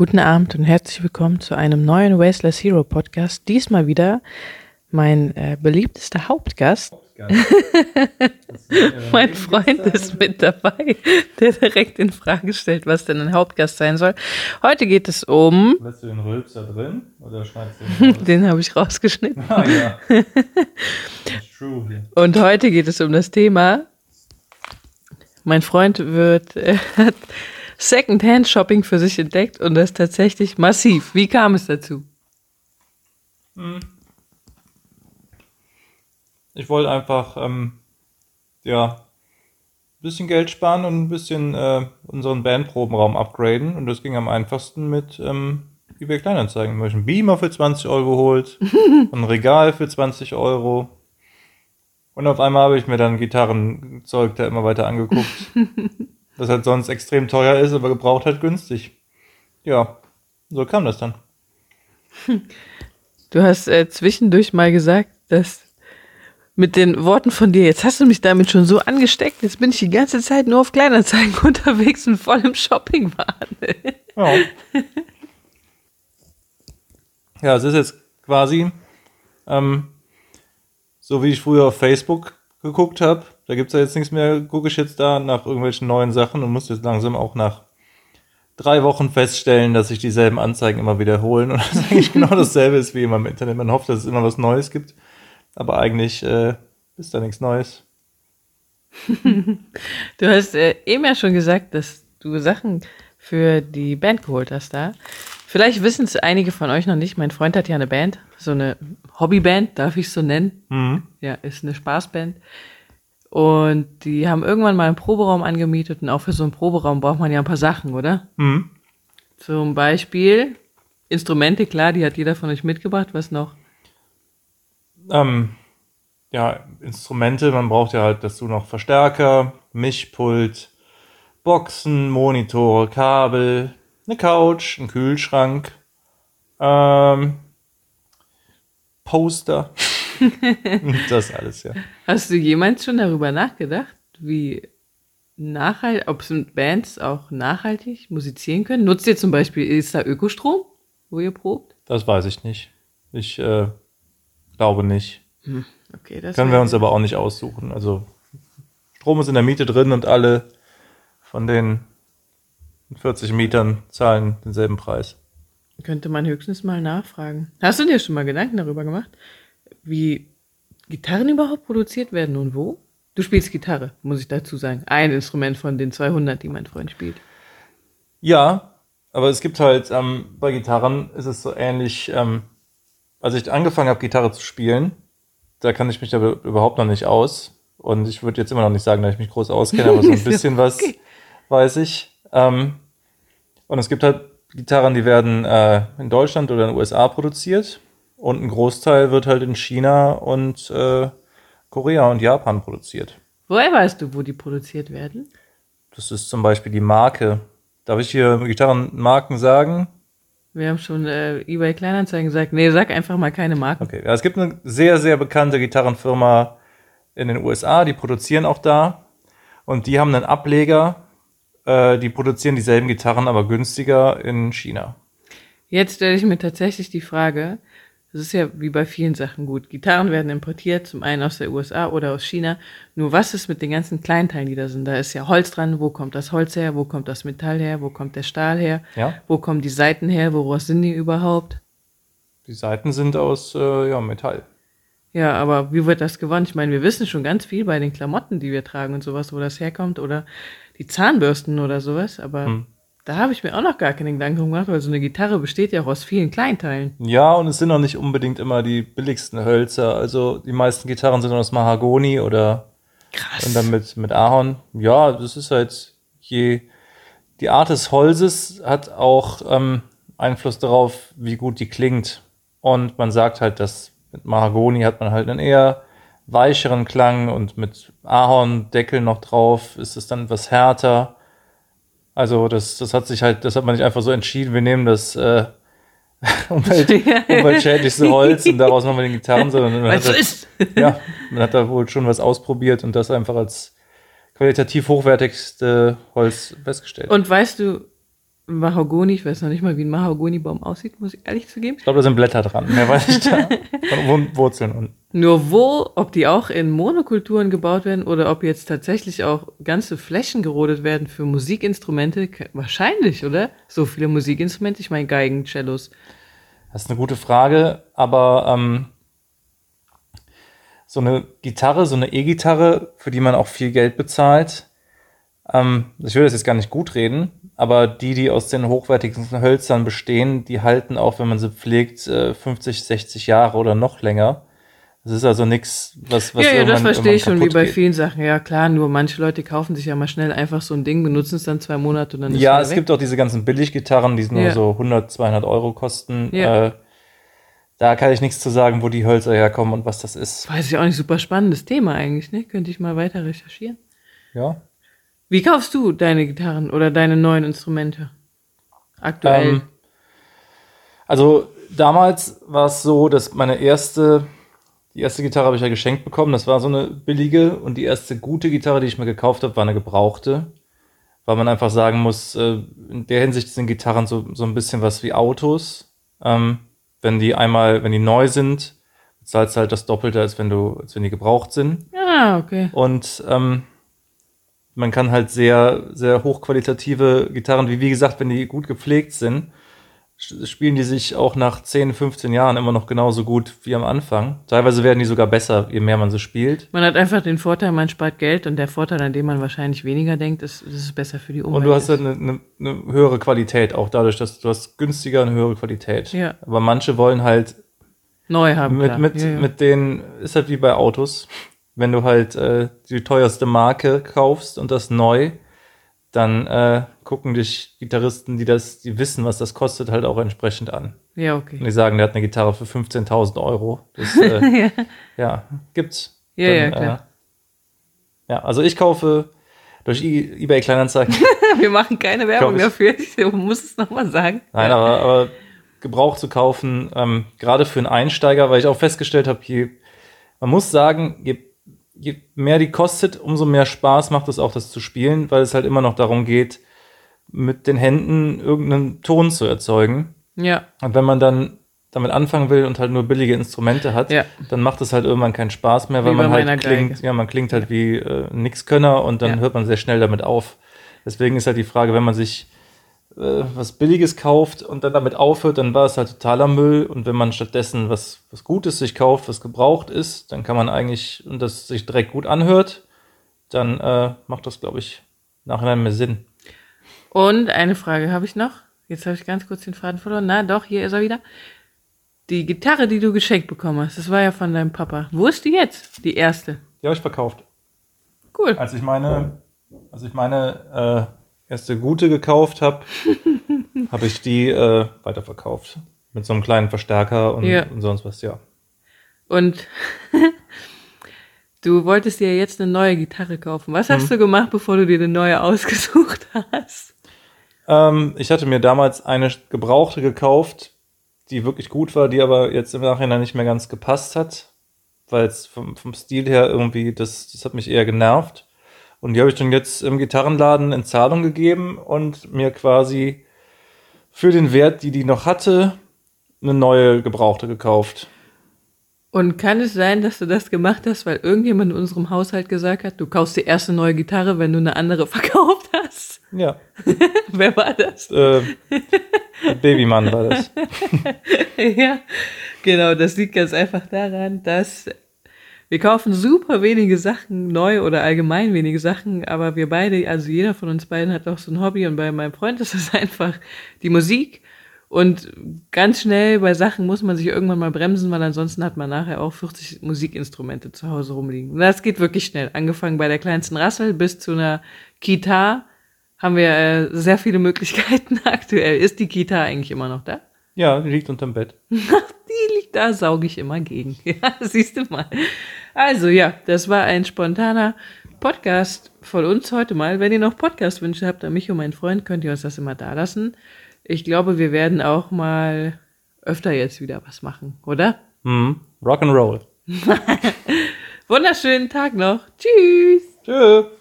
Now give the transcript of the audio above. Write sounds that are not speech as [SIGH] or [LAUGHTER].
Guten Abend und herzlich willkommen zu einem neuen Wasteless Hero Podcast. Diesmal wieder mein äh, beliebtester Hauptgast. [LAUGHS] mein Freund ist mit dabei, der direkt in Frage stellt, was denn ein Hauptgast sein soll. Heute geht es um. Lässt du den Rülpser drin oder schneidest du den [LAUGHS] raus? Den habe ich rausgeschnitten. Ah ja. [LAUGHS] True. Und heute geht es um das Thema. Mein Freund wird. Äh, Secondhand-Shopping für sich entdeckt und das tatsächlich massiv. Wie kam es dazu? Hm. Ich wollte einfach, ähm, ja, ein bisschen Geld sparen und ein bisschen äh, unseren Bandprobenraum upgraden. Und das ging am einfachsten mit ähm, eBay Kleinanzeigen. Ich habe einen Beamer für 20 Euro geholt, [LAUGHS] ein Regal für 20 Euro. Und auf einmal habe ich mir dann Gitarrenzeug da immer weiter angeguckt. [LAUGHS] was halt sonst extrem teuer ist, aber gebraucht halt günstig. Ja, so kam das dann. Du hast äh, zwischendurch mal gesagt, dass mit den Worten von dir, jetzt hast du mich damit schon so angesteckt, jetzt bin ich die ganze Zeit nur auf Kleinanzeigen [LAUGHS] unterwegs und voll im Shoppingwahn. ja. ja, es ist jetzt quasi ähm, so, wie ich früher auf Facebook geguckt habe da gibt es ja jetzt nichts mehr, gucke ich jetzt da nach irgendwelchen neuen Sachen und muss jetzt langsam auch nach drei Wochen feststellen, dass sich dieselben Anzeigen immer wiederholen und [LAUGHS] das eigentlich genau dasselbe ist wie immer im Internet. Man hofft, dass es immer was Neues gibt, aber eigentlich äh, ist da nichts Neues. [LAUGHS] du hast äh, eben ja schon gesagt, dass du Sachen für die Band geholt hast da. Vielleicht wissen es einige von euch noch nicht. Mein Freund hat ja eine Band, so eine Hobbyband, darf ich es so nennen. Mhm. Ja, ist eine Spaßband. Und die haben irgendwann mal einen Proberaum angemietet und auch für so einen Proberaum braucht man ja ein paar Sachen, oder? Mhm. Zum Beispiel Instrumente, klar, die hat jeder von euch mitgebracht. Was noch? Ähm, ja, Instrumente, man braucht ja halt dazu noch Verstärker, Mischpult, Boxen, Monitore, Kabel, eine Couch, ein Kühlschrank, ähm, Poster. [LAUGHS] das alles, ja. Hast du jemals schon darüber nachgedacht, wie nachhaltig, ob Bands auch nachhaltig musizieren können? Nutzt ihr zum Beispiel, ist da Ökostrom, wo ihr probt? Das weiß ich nicht. Ich äh, glaube nicht. Hm, okay, das Können wir uns aber auch nicht aussuchen. Also Strom ist in der Miete drin und alle von den 40 Mietern zahlen denselben Preis. Könnte man höchstens mal nachfragen. Hast du dir schon mal Gedanken darüber gemacht? Wie Gitarren überhaupt produziert werden und wo? Du spielst Gitarre, muss ich dazu sagen. Ein Instrument von den 200, die mein Freund spielt. Ja, aber es gibt halt, ähm, bei Gitarren ist es so ähnlich, ähm, als ich angefangen habe, Gitarre zu spielen, da kann ich mich da überhaupt noch nicht aus. Und ich würde jetzt immer noch nicht sagen, dass ich mich groß auskenne, aber so ein [LAUGHS] bisschen was okay. weiß ich. Ähm, und es gibt halt Gitarren, die werden äh, in Deutschland oder in den USA produziert. Und ein Großteil wird halt in China und äh, Korea und Japan produziert. Woher weißt du, wo die produziert werden? Das ist zum Beispiel die Marke. Darf ich hier Gitarrenmarken sagen? Wir haben schon äh, eBay Kleinanzeigen gesagt. Nee, sag einfach mal keine Marken. Okay, ja, es gibt eine sehr, sehr bekannte Gitarrenfirma in den USA, die produzieren auch da. Und die haben einen Ableger, äh, die produzieren dieselben Gitarren, aber günstiger in China. Jetzt stelle ich mir tatsächlich die Frage, das ist ja wie bei vielen Sachen gut. Gitarren werden importiert, zum einen aus der USA oder aus China. Nur was ist mit den ganzen Kleinteilen, die da sind? Da ist ja Holz dran. Wo kommt das Holz her? Wo kommt das Metall her? Wo kommt der Stahl her? Ja. Wo kommen die Seiten her? Woraus sind die überhaupt? Die Seiten sind aus äh, ja, Metall. Ja, aber wie wird das gewonnen? Ich meine, wir wissen schon ganz viel bei den Klamotten, die wir tragen und sowas, wo das herkommt oder die Zahnbürsten oder sowas, aber hm. Da habe ich mir auch noch gar keine Gedanken gemacht, weil so eine Gitarre besteht ja auch aus vielen Kleinteilen. Ja, und es sind auch nicht unbedingt immer die billigsten Hölzer. Also die meisten Gitarren sind aus Mahagoni oder Krass. und dann mit, mit Ahorn. Ja, das ist halt je die Art des Holzes hat auch ähm, Einfluss darauf, wie gut die klingt. Und man sagt halt, dass mit Mahagoni hat man halt einen eher weicheren Klang und mit Ahorndeckel noch drauf ist es dann etwas härter. Also das, das hat sich halt, das hat man nicht einfach so entschieden, wir nehmen das äh, [LAUGHS] [LAUGHS] Umwelt, umweltschädlichste Holz und daraus machen wir den Gitarren, sondern man hat, so ist. ja, man hat da wohl schon was ausprobiert und das einfach als qualitativ hochwertigste Holz festgestellt. Und weißt du, Mahagoni, ich weiß noch nicht mal, wie ein Mahagoni-Baum aussieht, muss ich ehrlich zugeben. Ich glaube, da sind Blätter dran. Mehr weiß ich da. Und Wurzeln unten. Nur wo, ob die auch in Monokulturen gebaut werden oder ob jetzt tatsächlich auch ganze Flächen gerodet werden für Musikinstrumente, wahrscheinlich, oder? So viele Musikinstrumente, ich meine Geigen, Cellos. Das ist eine gute Frage, aber ähm, so eine Gitarre, so eine E-Gitarre, für die man auch viel Geld bezahlt, ähm, ich will das jetzt gar nicht gut reden, aber die, die aus den hochwertigsten Hölzern bestehen, die halten auch, wenn man sie pflegt, äh, 50, 60 Jahre oder noch länger. Das ist also nichts, was, was ja, ja, das verstehe ich schon, wie bei geht. vielen Sachen. Ja, klar, nur manche Leute kaufen sich ja mal schnell einfach so ein Ding, benutzen es dann zwei Monate und dann ist Ja, es weg. gibt auch diese ganzen Billiggitarren, die nur Ja. so 100, 200 Euro kosten. Ja. Äh, da kann ich nichts zu sagen, wo die Hölzer herkommen und was das ist. Weiß ich auch nicht, super spannendes Thema eigentlich, ne? Könnte ich mal weiter recherchieren. Ja. Wie kaufst du deine Gitarren oder deine neuen Instrumente? Aktuell. Ähm, also damals war es so, dass meine erste, die erste Gitarre habe ich ja geschenkt bekommen. Das war so eine billige und die erste gute Gitarre, die ich mir gekauft habe, war eine gebrauchte. Weil man einfach sagen muss, äh, in der Hinsicht sind Gitarren so, so ein bisschen was wie Autos. Ähm, wenn die einmal, wenn die neu sind, zahlst du halt das Doppelte, als wenn du, als wenn die gebraucht sind. ah, okay. Und ähm, man kann halt sehr, sehr hochqualitative Gitarren, wie wie gesagt, wenn die gut gepflegt sind, spielen die sich auch nach 10, 15 Jahren immer noch genauso gut wie am Anfang. Teilweise werden die sogar besser, je mehr man sie spielt. Man hat einfach den Vorteil, man spart Geld und der Vorteil, an dem man wahrscheinlich weniger denkt, ist, ist es besser für die Umwelt. Und du hast halt eine, eine, eine höhere Qualität, auch dadurch, dass du hast günstiger eine höhere Qualität. Ja. Aber manche wollen halt neu haben. mit, klar. mit, ja, ja. mit denen, ist halt wie bei Autos. Wenn du halt äh, die teuerste Marke kaufst und das neu, dann äh, gucken dich Gitarristen, die das, die wissen, was das kostet, halt auch entsprechend an. ja, Und okay. die sagen, der hat eine Gitarre für 15.000 Euro. Das, äh, [LAUGHS] ja. ja, gibt's. Ja, ja, klar. Äh, ja, also ich kaufe durch I eBay Kleinanzeigen. [LAUGHS] Wir machen keine Werbung Glaub dafür. Ich muss es nochmal sagen. Nein, aber, aber Gebrauch zu kaufen, ähm, gerade für einen Einsteiger, weil ich auch festgestellt habe, man muss sagen, je, je mehr die kostet, umso mehr Spaß macht es auch, das zu spielen, weil es halt immer noch darum geht, mit den Händen irgendeinen Ton zu erzeugen. Ja, Und wenn man dann damit anfangen will und halt nur billige Instrumente hat, Ja. dann macht es halt irgendwann keinen Spaß mehr, weil man halt klingt, Geige. ja, man klingt halt wie äh, Nixkönner und dann Ja. hört man sehr schnell damit auf. Deswegen ist halt die Frage, wenn man sich äh, was Billiges kauft und dann damit aufhört, dann war es halt totaler Müll. Und wenn man stattdessen was, was Gutes sich kauft, was gebraucht ist, dann kann man eigentlich, und das sich direkt gut anhört, dann äh, macht das, glaube ich, nachher mehr Sinn. Und eine Frage habe ich noch. Jetzt habe ich ganz kurz den Faden verloren. Na doch, hier ist er wieder. Die Gitarre, die du geschenkt bekommen hast, das war ja von deinem Papa. Wo ist die jetzt? Die erste. Die habe ich verkauft. Cool. Als ich meine, als ich meine äh, erste gute gekauft habe, [LAUGHS] habe ich die äh, weiterverkauft. Mit so einem kleinen Verstärker und, Ja. und sonst was, ja. Und [LAUGHS] du wolltest dir jetzt eine neue Gitarre kaufen. Was hast du gemacht, bevor du dir eine neue ausgesucht hast? Ähm, ich hatte mir damals eine gebrauchte gekauft, die wirklich gut war, die aber jetzt im Nachhinein nicht mehr ganz gepasst hat, weil es vom, vom Stil her irgendwie, das, das hat mich eher genervt. Und die habe ich dann jetzt im Gitarrenladen in Zahlung gegeben und mir quasi für den Wert, die die noch hatte, eine neue gebrauchte gekauft. Und kann es sein, dass du das gemacht hast, weil irgendjemand in unserem Haushalt gesagt hat, du kaufst die erste neue Gitarre, wenn du eine andere [LAUGHS] verkauft hast? Ja, [LAUGHS] Wer war das? äh, Babymann war das. [LAUGHS] ja, genau, das liegt ganz einfach daran, dass wir kaufen super wenige Sachen neu oder allgemein wenige Sachen, aber wir beide, also jeder von uns beiden hat auch so ein Hobby und bei meinem Freund ist es [LAUGHS] einfach die Musik. Und ganz schnell bei Sachen muss man sich irgendwann mal bremsen, weil ansonsten hat man nachher auch 40 Musikinstrumente zu Hause rumliegen. Und das geht wirklich schnell. Angefangen bei der kleinsten Rassel bis zu einer Kita haben wir äh, sehr viele Möglichkeiten [LAUGHS] aktuell. Ist die Kita eigentlich immer noch da? Ja, die liegt unterm Bett. [LAUGHS] Die liegt da, sauge ich immer gegen. Ja, siehst du mal. Also ja, das war ein spontaner Podcast von uns heute mal. Wenn ihr noch Podcast-Wünsche habt an mich und meinen Freund, könnt ihr uns das immer da lassen. Ich glaube, wir werden auch mal öfter jetzt wieder was machen, oder? Mhm. Rock'n'Roll. [LAUGHS] Wunderschönen Tag noch. Tschüss. Tschüss.